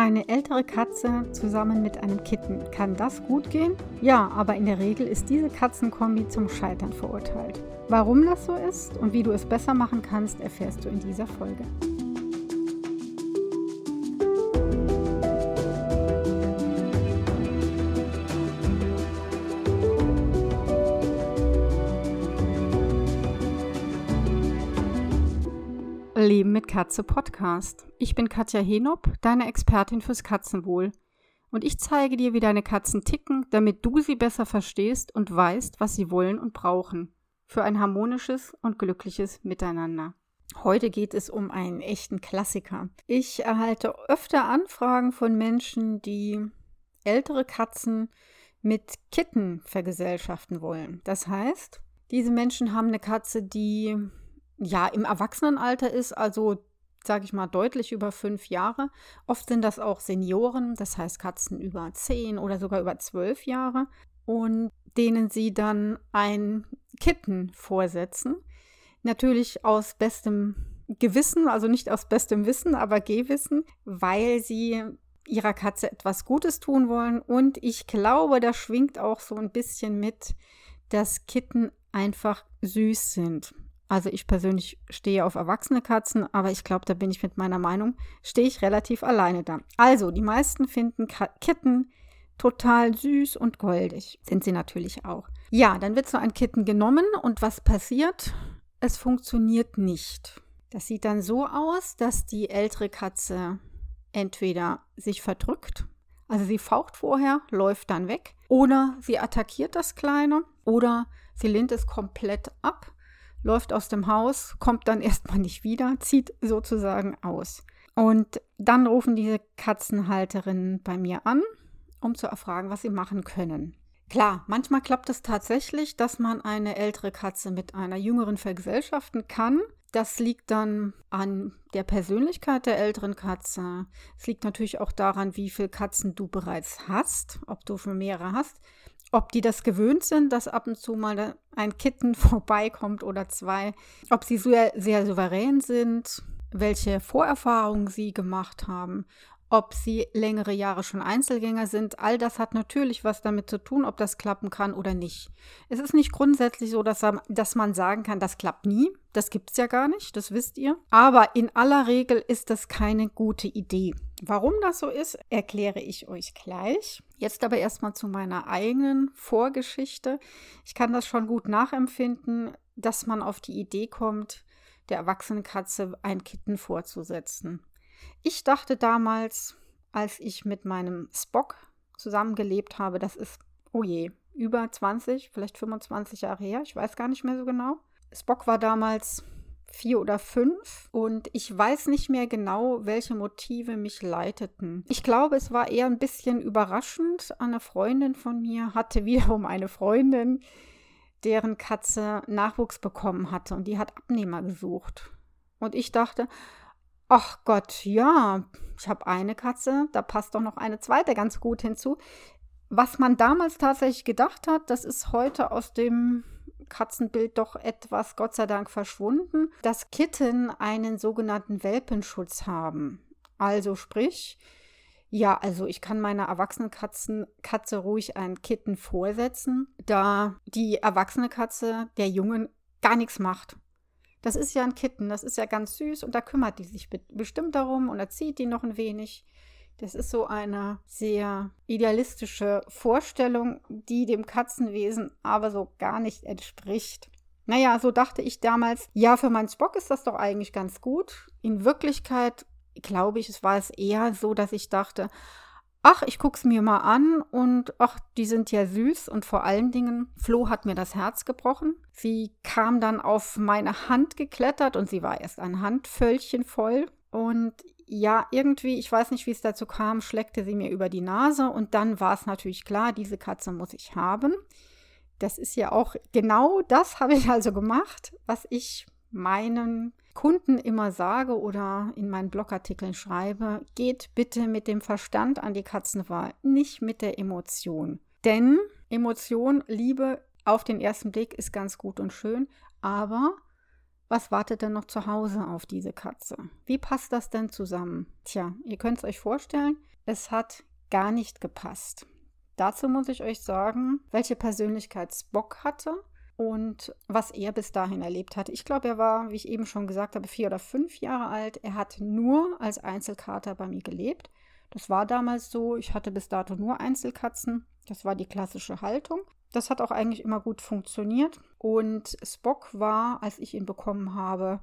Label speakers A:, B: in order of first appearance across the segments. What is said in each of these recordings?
A: Eine ältere Katze zusammen mit einem Kitten. Kann das gut gehen? Ja, aber in der Regel ist diese Katzenkombi zum Scheitern verurteilt. Warum das so ist und wie du es besser machen kannst, erfährst du in dieser Folge. Katze Podcast. Ich bin Katja Henop, deine Expertin fürs Katzenwohl. Und ich zeige dir, wie deine Katzen ticken, damit du sie besser verstehst und weißt, was sie wollen und brauchen. Für ein harmonisches und glückliches Miteinander. Heute geht es um einen echten Klassiker. Ich erhalte öfter Anfragen von Menschen, die ältere Katzen mit Kitten vergesellschaften wollen. Das heißt, diese Menschen haben eine Katze, die ja im Erwachsenenalter ist, also sage ich mal deutlich über fünf Jahre. Oft sind das auch Senioren, das heißt Katzen über zehn oder sogar über zwölf Jahre und denen sie dann ein Kitten vorsetzen. Natürlich aus bestem Gewissen, also nicht aus bestem Wissen, aber Gehwissen, weil sie ihrer Katze etwas Gutes tun wollen. Und ich glaube, da schwingt auch so ein bisschen mit, dass Kitten einfach süß sind. Also ich persönlich stehe auf erwachsene Katzen, aber ich glaube, da bin ich mit meiner Meinung, stehe ich relativ alleine da. Also, die meisten finden Kitten total süß und goldig. Sind sie natürlich auch. Ja, dann wird so ein Kitten genommen und was passiert? Es funktioniert nicht. Das sieht dann so aus, dass die ältere Katze entweder sich verdrückt, also sie faucht vorher, läuft dann weg, oder sie attackiert das Kleine, oder sie lehnt es komplett ab läuft aus dem Haus, kommt dann erstmal nicht wieder, zieht sozusagen aus. Und dann rufen diese Katzenhalterinnen bei mir an, um zu erfragen, was sie machen können. Klar, manchmal klappt es tatsächlich, dass man eine ältere Katze mit einer jüngeren vergesellschaften kann. Das liegt dann an der Persönlichkeit der älteren Katze. Es liegt natürlich auch daran, wie viele Katzen du bereits hast, ob du schon mehrere hast ob die das gewöhnt sind, dass ab und zu mal ein Kitten vorbeikommt oder zwei, ob sie sehr, sehr souverän sind, welche Vorerfahrungen sie gemacht haben, ob sie längere Jahre schon Einzelgänger sind. All das hat natürlich was damit zu tun, ob das klappen kann oder nicht. Es ist nicht grundsätzlich so, dass, man sagen kann, das klappt nie. Das gibt es ja gar nicht, das wisst ihr. Aber in aller Regel ist das keine gute Idee. Warum das so ist, erkläre ich euch gleich. Jetzt aber erstmal zu meiner eigenen Vorgeschichte. Ich kann das schon gut nachempfinden, dass man auf die Idee kommt, der erwachsenen Katze ein Kitten vorzusetzen. Ich dachte damals, als ich mit meinem Spock zusammengelebt habe, das ist, oh je, über 20, vielleicht 25 Jahre her, ich weiß gar nicht mehr so genau. Spock war damals vier oder fünf und ich weiß nicht mehr genau, welche Motive mich leiteten. Ich glaube, es war eher ein bisschen überraschend. Eine Freundin von mir hatte wiederum eine Freundin, deren Katze Nachwuchs bekommen hatte und die hat Abnehmer gesucht. Und ich dachte, Ach Gott, ja, ich habe eine Katze, da passt doch noch eine zweite ganz gut hinzu. Was man damals tatsächlich gedacht hat, das ist heute aus dem Katzenbild doch etwas, Gott sei Dank, verschwunden, dass Kitten einen sogenannten Welpenschutz haben. Also sprich, ja, also ich kann meiner erwachsenen Katzen, Katze ruhig ein Kitten vorsetzen, da die erwachsene Katze der Jungen gar nichts macht. Das ist ja ein Kitten, das ist ja ganz süß und da kümmert die sich bestimmt darum und erzieht die noch ein wenig. Das ist so eine sehr idealistische Vorstellung, die dem Katzenwesen aber so gar nicht entspricht. Naja, so dachte ich damals, ja, für meinen Spock ist das doch eigentlich ganz gut. In Wirklichkeit glaube ich, es war es eher so, dass ich dachte, ach, ich guck's mir mal an und ach, die sind ja süß und vor allen Dingen, Flo hat mir das Herz gebrochen. Sie kam dann auf meine Hand geklettert und sie war erst ein Handvöllchen voll und ja, irgendwie, ich weiß nicht, wie es dazu kam, schleckte sie mir über die Nase und dann war es natürlich klar, diese Katze muss ich haben. Das ist ja auch genau das habe ich also gemacht, was ich meinen Kunden immer sage oder in meinen Blogartikeln schreibe, geht bitte mit dem Verstand an die Katzenwahl, nicht mit der Emotion. Denn Emotion, Liebe auf den ersten Blick ist ganz gut und schön, aber was wartet denn noch zu Hause auf diese Katze? Wie passt das denn zusammen? Tja, ihr könnt es euch vorstellen, es hat gar nicht gepasst. Dazu muss ich euch sagen, welche Persönlichkeit Spock hatte und was er bis dahin erlebt hatte. Ich glaube, er war, wie ich eben schon gesagt habe, vier oder fünf Jahre alt. Er hat nur als Einzelkater bei mir gelebt. Das war damals so. Ich hatte bis dato nur Einzelkatzen. Das war die klassische Haltung. Das hat auch eigentlich immer gut funktioniert. Und Spock war, als ich ihn bekommen habe,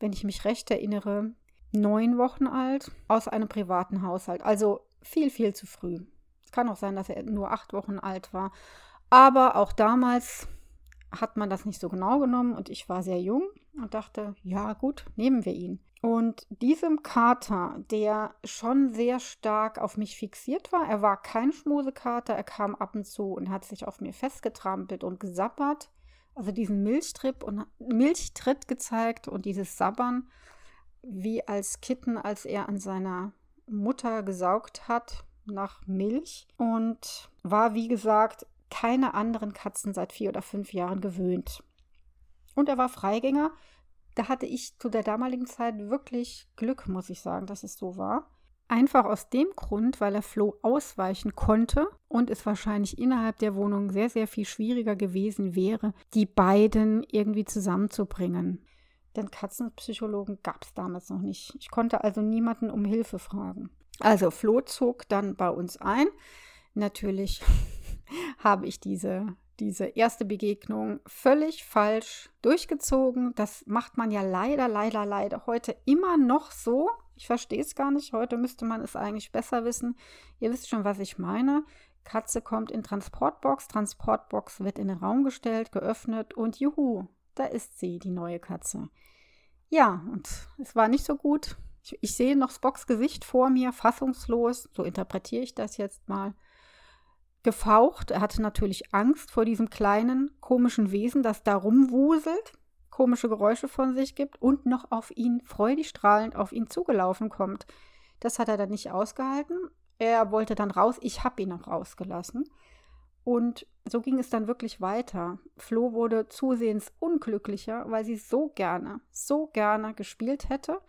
A: wenn ich mich recht erinnere, neun Wochen alt aus einem privaten Haushalt. Also viel, viel zu früh. Es kann auch sein, dass er nur acht Wochen alt war. Aber auch damals hat man das nicht so genau genommen und ich war sehr jung und dachte, ja gut, nehmen wir ihn. Und diesem Kater, der schon sehr stark auf mich fixiert war, er war kein Schmusekater, er kam ab und zu und hat sich auf mir festgetrampelt und gesabbert, also diesen Milchtrip und Milchtritt gezeigt und dieses Sabbern, wie als Kitten, als er an seiner Mutter gesaugt hat nach Milch und war, wie gesagt, keine anderen Katzen seit vier oder fünf Jahren gewöhnt. Und er war Freigänger. Da hatte ich zu der damaligen Zeit wirklich Glück, muss ich sagen, dass es so war. Einfach aus dem Grund, weil er Flo ausweichen konnte und es wahrscheinlich innerhalb der Wohnung sehr, sehr viel schwieriger gewesen wäre, die beiden irgendwie zusammenzubringen. Denn Katzenpsychologen gab es damals noch nicht. Ich konnte also niemanden um Hilfe fragen. Also Flo zog dann bei uns ein. Natürlich habe ich diese, diese erste Begegnung völlig falsch durchgezogen. Das macht man ja leider, leider, leider heute immer noch so. Ich verstehe es gar nicht. Heute müsste man es eigentlich besser wissen. Ihr wisst schon, was ich meine. Katze kommt in Transportbox, Transportbox wird in den Raum gestellt, geöffnet und juhu, da ist sie, die neue Katze. Ja, und es war nicht so gut. Ich, ich sehe noch Spocks Gesicht vor mir, fassungslos, so interpretiere ich das jetzt mal gefaucht. Er hatte natürlich Angst vor diesem kleinen, komischen Wesen, das da rumwuselt, komische Geräusche von sich gibt und noch auf ihn freudig strahlend auf ihn zugelaufen kommt. Das hat er dann nicht ausgehalten. Er wollte dann raus. Ich habe ihn auch rausgelassen. Und so ging es dann wirklich weiter. Flo wurde zusehends unglücklicher, weil sie so gerne, so gerne gespielt hätte.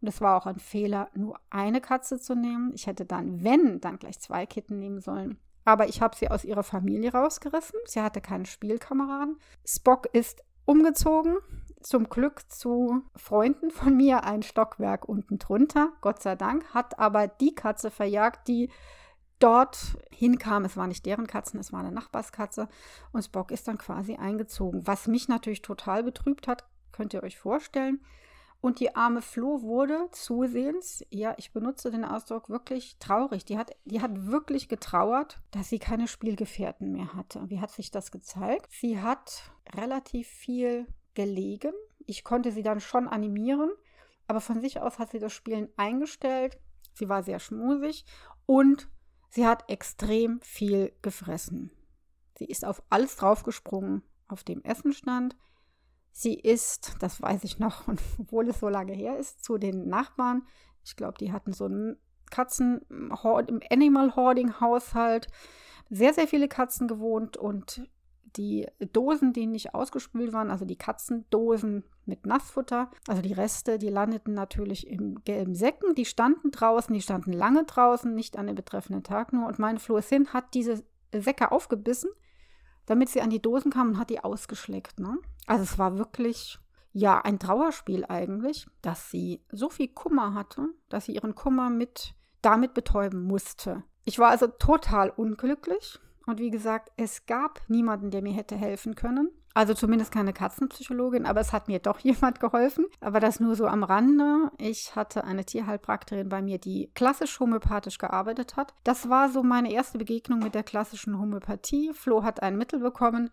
A: Und es war auch ein Fehler, nur eine Katze zu nehmen. Ich hätte dann, wenn, dann gleich zwei Kitten nehmen sollen. Aber ich habe sie aus ihrer Familie rausgerissen. Sie hatte keinen Spielkameraden. Spock ist umgezogen, zum Glück zu Freunden von mir, ein Stockwerk unten drunter, Gott sei Dank, hat aber die Katze verjagt, die dort hinkam. Es war nicht deren Katzen, es war eine Nachbarskatze. Und Spock ist dann quasi eingezogen. Was mich natürlich total betrübt hat, könnt ihr euch vorstellen. Und die arme Flo wurde zusehends, ja, ich benutze den Ausdruck wirklich traurig. Die hat, die hat wirklich getrauert, dass sie keine Spielgefährten mehr hatte. Wie hat sich das gezeigt? Sie hat relativ viel gelegen. Ich konnte sie dann schon animieren, aber von sich aus hat sie das Spielen eingestellt. Sie war sehr schmusig und sie hat extrem viel gefressen. Sie ist auf alles draufgesprungen, auf dem Essen stand. Sie ist, das weiß ich noch, und obwohl es so lange her ist, zu den Nachbarn. Ich glaube, die hatten so einen Katzen, im Animal Hoarding Haushalt, sehr, sehr viele Katzen gewohnt und die Dosen, die nicht ausgespült waren, also die Katzendosen mit Nassfutter, also die Reste, die landeten natürlich im gelben Säcken. Die standen draußen, die standen lange draußen, nicht an dem betreffenden Tag nur. Und meine Floressin hat diese Säcke aufgebissen damit sie an die Dosen kam und hat die ausgeschleckt. Ne? Also es war wirklich, ja, ein Trauerspiel eigentlich, dass sie so viel Kummer hatte, dass sie ihren Kummer mit damit betäuben musste. Ich war also total unglücklich und wie gesagt, es gab niemanden, der mir hätte helfen können. Also zumindest keine Katzenpsychologin, aber es hat mir doch jemand geholfen. Aber das nur so am Rande. Ich hatte eine Tierheilpraktikerin bei mir, die klassisch homöopathisch gearbeitet hat. Das war so meine erste Begegnung mit der klassischen Homöopathie. Flo hat ein Mittel bekommen.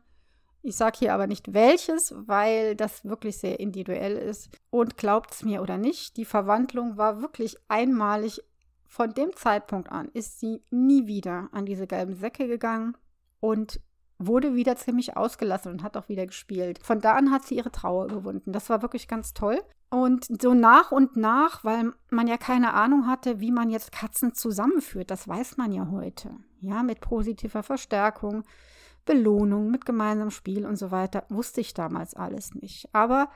A: Ich sage hier aber nicht welches, weil das wirklich sehr individuell ist. Und glaubt es mir oder nicht, die Verwandlung war wirklich einmalig. Von dem Zeitpunkt an ist sie nie wieder an diese gelben Säcke gegangen. Und wurde wieder ziemlich ausgelassen und hat auch wieder gespielt. Von da an hat sie ihre Trauer überwunden. Das war wirklich ganz toll. Und so nach und nach, weil man ja keine Ahnung hatte, wie man jetzt Katzen zusammenführt, das weiß man ja heute. Ja, mit positiver Verstärkung, Belohnung, mit gemeinsamem Spiel und so weiter, wusste ich damals alles nicht. Aber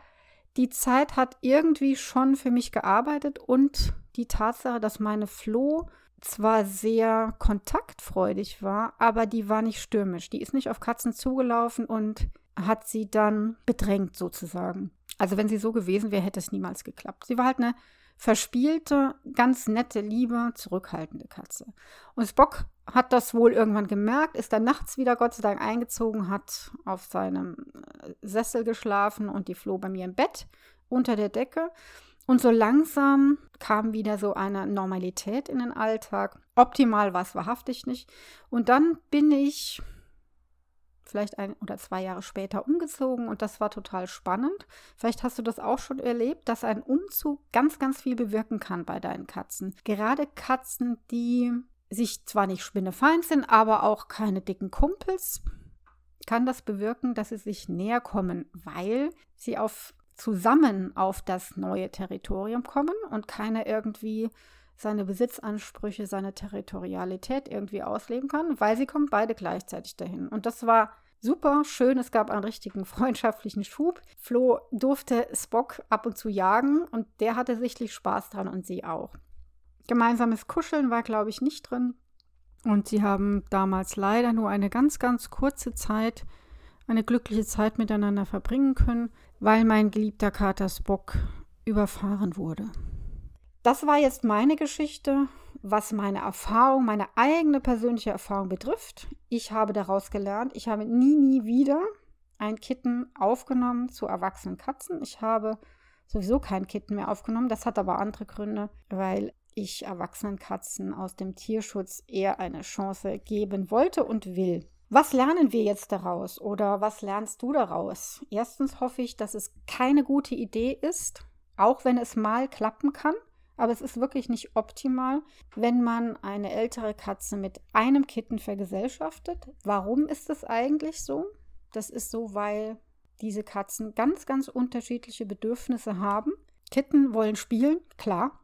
A: die Zeit hat irgendwie schon für mich gearbeitet und die Tatsache, dass meine Flo zwar sehr kontaktfreudig war, aber die war nicht stürmisch. Die ist nicht auf Katzen zugelaufen und hat sie dann bedrängt sozusagen. Also wenn sie so gewesen wäre, hätte es niemals geklappt. Sie war halt eine verspielte, ganz nette, liebe, zurückhaltende Katze. Und Spock hat das wohl irgendwann gemerkt, ist dann nachts wieder Gott sei Dank eingezogen, hat auf seinem äh, Sessel geschlafen und die floh bei mir im Bett unter der Decke. Und so langsam kam wieder so eine Normalität in den Alltag. Optimal war es wahrhaftig nicht. Und dann bin ich vielleicht ein oder zwei Jahre später umgezogen und das war total spannend. Vielleicht hast du das auch schon erlebt, dass ein Umzug ganz, ganz viel bewirken kann bei deinen Katzen. Gerade Katzen, die sich zwar nicht spinnefeind sind, aber auch keine dicken Kumpels, kann das bewirken, dass sie sich näher kommen, weil sie auf zusammen auf das neue Territorium kommen und keiner irgendwie seine Besitzansprüche, seine Territorialität irgendwie ausleben kann, weil sie kommen beide gleichzeitig dahin. Und das war super schön. Es gab einen richtigen freundschaftlichen Schub. Flo durfte Spock ab und zu jagen und der hatte sichtlich Spaß dran und sie auch. Gemeinsames Kuscheln war, glaube ich, nicht drin. Und sie haben damals leider nur eine ganz, ganz kurze Zeit, eine glückliche Zeit miteinander verbringen können, weil mein geliebter Kater Spock überfahren wurde. Das war jetzt meine Geschichte, was meine Erfahrung, meine eigene persönliche Erfahrung betrifft. Ich habe daraus gelernt, ich habe nie, nie wieder ein Kitten aufgenommen zu erwachsenen Katzen. Ich habe sowieso kein Kitten mehr aufgenommen. Das hat aber andere Gründe, weil ich erwachsenen Katzen aus dem Tierschutz eher eine Chance geben wollte und will. Was lernen wir jetzt daraus oder was lernst du daraus? Erstens hoffe ich, dass es keine gute Idee ist, auch wenn es mal klappen kann. Aber es ist wirklich nicht optimal, wenn man eine ältere Katze mit einem Kitten vergesellschaftet. Warum ist das eigentlich so? Das ist so, weil diese Katzen ganz, ganz unterschiedliche Bedürfnisse haben. Kitten wollen spielen, klar.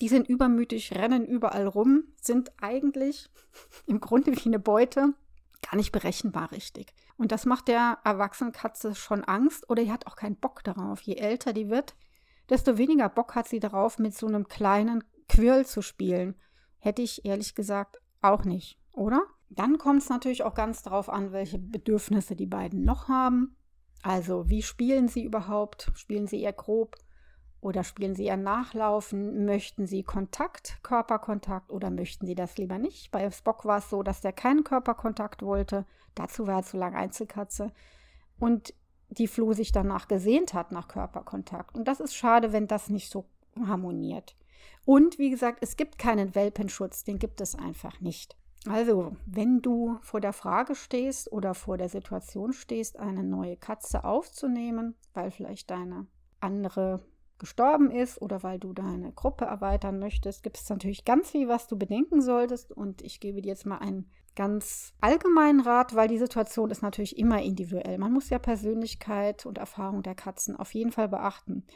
A: Die sind übermütig, rennen überall rum, sind eigentlich im Grunde wie eine Beute, gar nicht berechenbar richtig. Und das macht der erwachsenen Katze schon Angst oder die hat auch keinen Bock darauf. Je älter die wird, desto weniger Bock hat sie darauf, mit so einem kleinen Quirl zu spielen. Hätte ich ehrlich gesagt auch nicht, oder? Dann kommt es natürlich auch ganz darauf an, welche Bedürfnisse die beiden noch haben. Also, wie spielen sie überhaupt? Spielen sie eher grob oder spielen sie eher nachlaufen? Möchten sie Kontakt, Körperkontakt oder möchten sie das lieber nicht? Bei Spock war es so, dass der keinen Körperkontakt wollte. Dazu war er zu lang Einzelkatze. Und die Flo sich danach gesehnt hat, nach Körperkontakt. Und das ist schade, wenn das nicht so harmoniert. Und wie gesagt, es gibt keinen Welpenschutz, den gibt es einfach nicht. Also, wenn du vor der Frage stehst oder vor der Situation stehst, eine neue Katze aufzunehmen, weil vielleicht deine andere gestorben ist oder weil du deine Gruppe erweitern möchtest, gibt es natürlich ganz viel, was du bedenken solltest. Und ich gebe dir jetzt mal einen ganz allgemeinen Rat, weil die Situation ist natürlich immer individuell. Man muss ja Persönlichkeit und Erfahrung der Katzen auf jeden Fall beachten.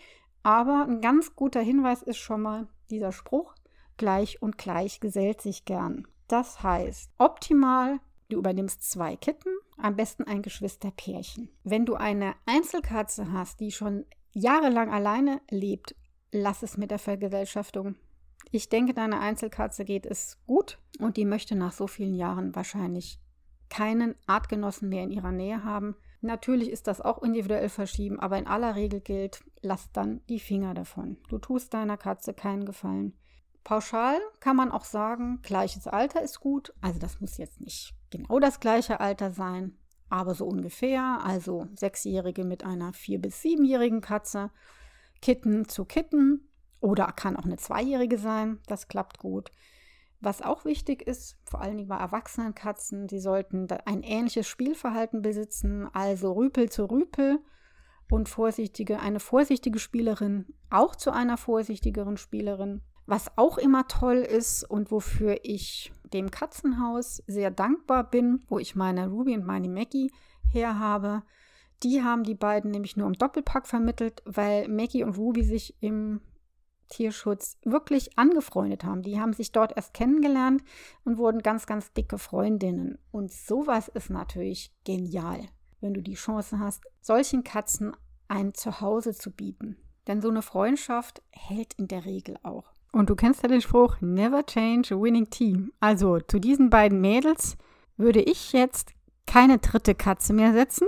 A: Aber ein ganz guter Hinweis ist schon mal dieser Spruch, gleich und gleich gesellt sich gern. Das heißt, optimal, du übernimmst zwei Kitten, am besten ein Geschwisterpärchen. Wenn du eine Einzelkatze hast, die schon jahrelang alleine lebt, lass es mit der Vergesellschaftung ich denke, deiner Einzelkatze geht es gut und die möchte nach so vielen Jahren wahrscheinlich keinen Artgenossen mehr in ihrer Nähe haben. Natürlich ist das auch individuell verschieben, aber in aller Regel gilt, lass dann die Finger davon. Du tust deiner Katze keinen Gefallen. Pauschal kann man auch sagen, gleiches Alter ist gut. Also das muss jetzt nicht genau das gleiche Alter sein, aber so ungefähr. Also Sechsjährige mit einer vier- bis siebenjährigen Katze, Kitten zu Kitten, oder kann auch eine Zweijährige sein, das klappt gut. Was auch wichtig ist, vor allem bei erwachsenen Katzen, sie sollten ein ähnliches Spielverhalten besitzen, also Rüpel zu Rüpel und vorsichtige, eine vorsichtige Spielerin auch zu einer vorsichtigeren Spielerin. Was auch immer toll ist und wofür ich dem Katzenhaus sehr dankbar bin, wo ich meine Ruby und meine Maggie her habe, die haben die beiden nämlich nur im Doppelpack vermittelt, weil Maggie und Ruby sich im Tierschutz wirklich angefreundet haben. Die haben sich dort erst kennengelernt und wurden ganz, ganz dicke Freundinnen. Und sowas ist natürlich genial, wenn du die Chance hast, solchen Katzen ein Zuhause zu bieten. Denn so eine Freundschaft hält in der Regel auch. Und du kennst ja den Spruch, never change a winning team. Also zu diesen beiden Mädels würde ich jetzt keine dritte Katze mehr setzen,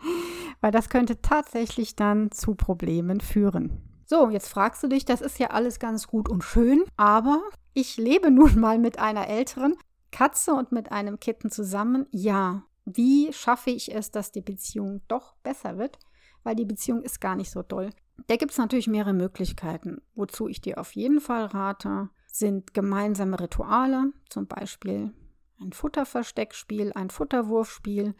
A: weil das könnte tatsächlich dann zu Problemen führen. So, jetzt fragst du dich, das ist ja alles ganz gut und schön, aber ich lebe nun mal mit einer älteren Katze und mit einem Kitten zusammen. Ja, wie schaffe ich es, dass die Beziehung doch besser wird? Weil die Beziehung ist gar nicht so doll. Da gibt es natürlich mehrere Möglichkeiten. Wozu ich dir auf jeden Fall rate, sind gemeinsame Rituale, zum Beispiel ein Futterversteckspiel, ein Futterwurfspiel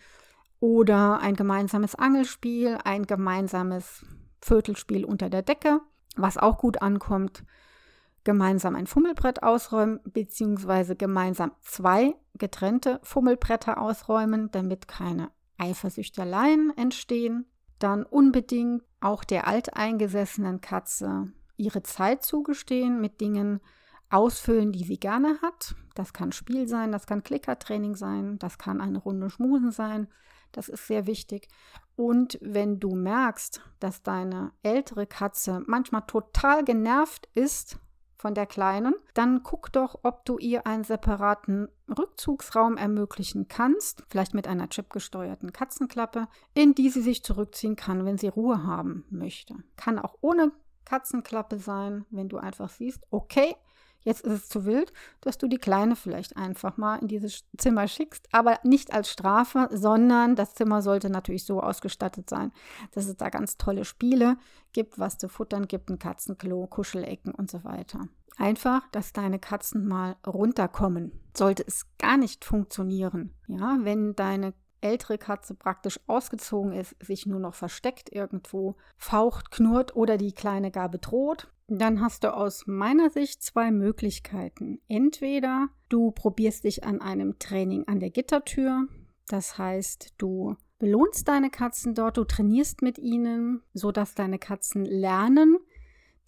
A: oder ein gemeinsames Angelspiel, ein gemeinsames Viertelspiel unter der Decke, was auch gut ankommt. Gemeinsam ein Fummelbrett ausräumen, beziehungsweise gemeinsam zwei getrennte Fummelbretter ausräumen, damit keine Eifersüchteleien entstehen. Dann unbedingt auch der alteingesessenen Katze ihre Zeit zugestehen mit Dingen, ausfüllen, die sie gerne hat. Das kann Spiel sein, das kann Klickertraining sein, das kann eine Runde Schmusen sein. Das ist sehr wichtig. Und wenn du merkst, dass deine ältere Katze manchmal total genervt ist von der kleinen, dann guck doch, ob du ihr einen separaten Rückzugsraum ermöglichen kannst, vielleicht mit einer chipgesteuerten Katzenklappe, in die sie sich zurückziehen kann, wenn sie Ruhe haben möchte. Kann auch ohne Katzenklappe sein, wenn du einfach siehst, okay, Jetzt ist es zu wild, dass du die Kleine vielleicht einfach mal in dieses Zimmer schickst, aber nicht als Strafe, sondern das Zimmer sollte natürlich so ausgestattet sein, dass es da ganz tolle Spiele gibt, was zu futtern gibt, ein Katzenklo, Kuschelecken und so weiter. Einfach, dass deine Katzen mal runterkommen. Sollte es gar nicht funktionieren, ja, wenn deine ältere Katze praktisch ausgezogen ist, sich nur noch versteckt irgendwo, faucht, knurrt oder die Kleine gar bedroht, dann hast du aus meiner Sicht zwei Möglichkeiten. Entweder du probierst dich an einem Training an der Gittertür, das heißt, du belohnst deine Katzen dort, du trainierst mit ihnen, sodass deine Katzen lernen,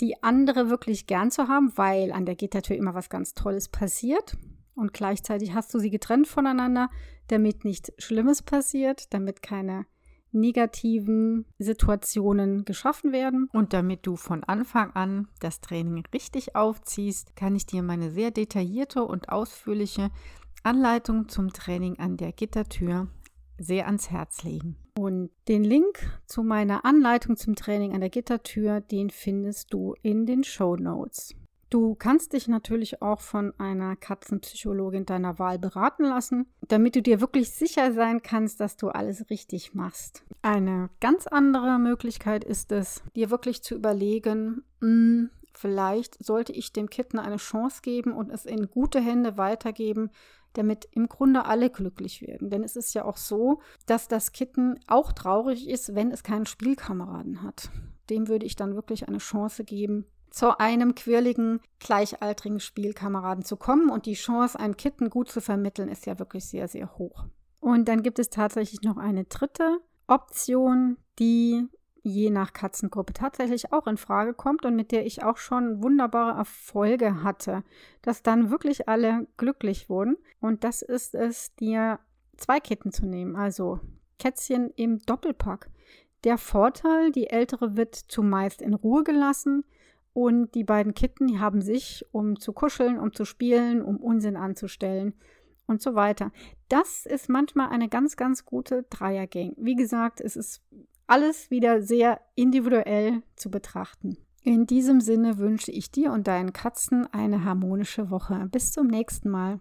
A: die andere wirklich gern zu haben, weil an der Gittertür immer was ganz Tolles passiert. Und gleichzeitig hast du sie getrennt voneinander, damit nichts Schlimmes passiert, damit keine negativen Situationen geschaffen werden. Und damit du von Anfang an das Training richtig aufziehst, kann ich dir meine sehr detaillierte und ausführliche Anleitung zum Training an der Gittertür sehr ans Herz legen. Und den Link zu meiner Anleitung zum Training an der Gittertür, den findest du in den Show Notes. Du kannst dich natürlich auch von einer Katzenpsychologin deiner Wahl beraten lassen, damit du dir wirklich sicher sein kannst, dass du alles richtig machst. Eine ganz andere Möglichkeit ist es, dir wirklich zu überlegen, mh, hm, vielleicht sollte ich dem Kitten eine Chance geben und es in gute Hände weitergeben, damit im Grunde alle glücklich werden. Denn es ist ja auch so, dass das Kitten auch traurig ist, wenn es keinen Spielkameraden hat. Dem würde ich dann wirklich eine Chance geben, zu einem quirligen, gleichaltrigen Spielkameraden zu kommen. Und die Chance, einem Kitten gut zu vermitteln, ist ja wirklich sehr, sehr hoch. Und dann gibt es tatsächlich noch eine dritte Option, die je nach Katzengruppe tatsächlich auch in Frage kommt und mit der ich auch schon wunderbare Erfolge hatte, dass dann wirklich alle glücklich wurden. Und das ist es, dir zwei Kitten zu nehmen, also Kätzchen im Doppelpack. Der Vorteil, die ältere wird zumeist in Ruhe gelassen, und die beiden Kitten, die haben sich, um zu kuscheln, um zu spielen, um Unsinn anzustellen und so weiter. Das ist manchmal eine ganz, ganz gute Dreiergang. Wie gesagt, es ist alles wieder sehr individuell zu betrachten. In diesem Sinne wünsche ich dir und deinen Katzen eine harmonische Woche. Bis zum nächsten Mal.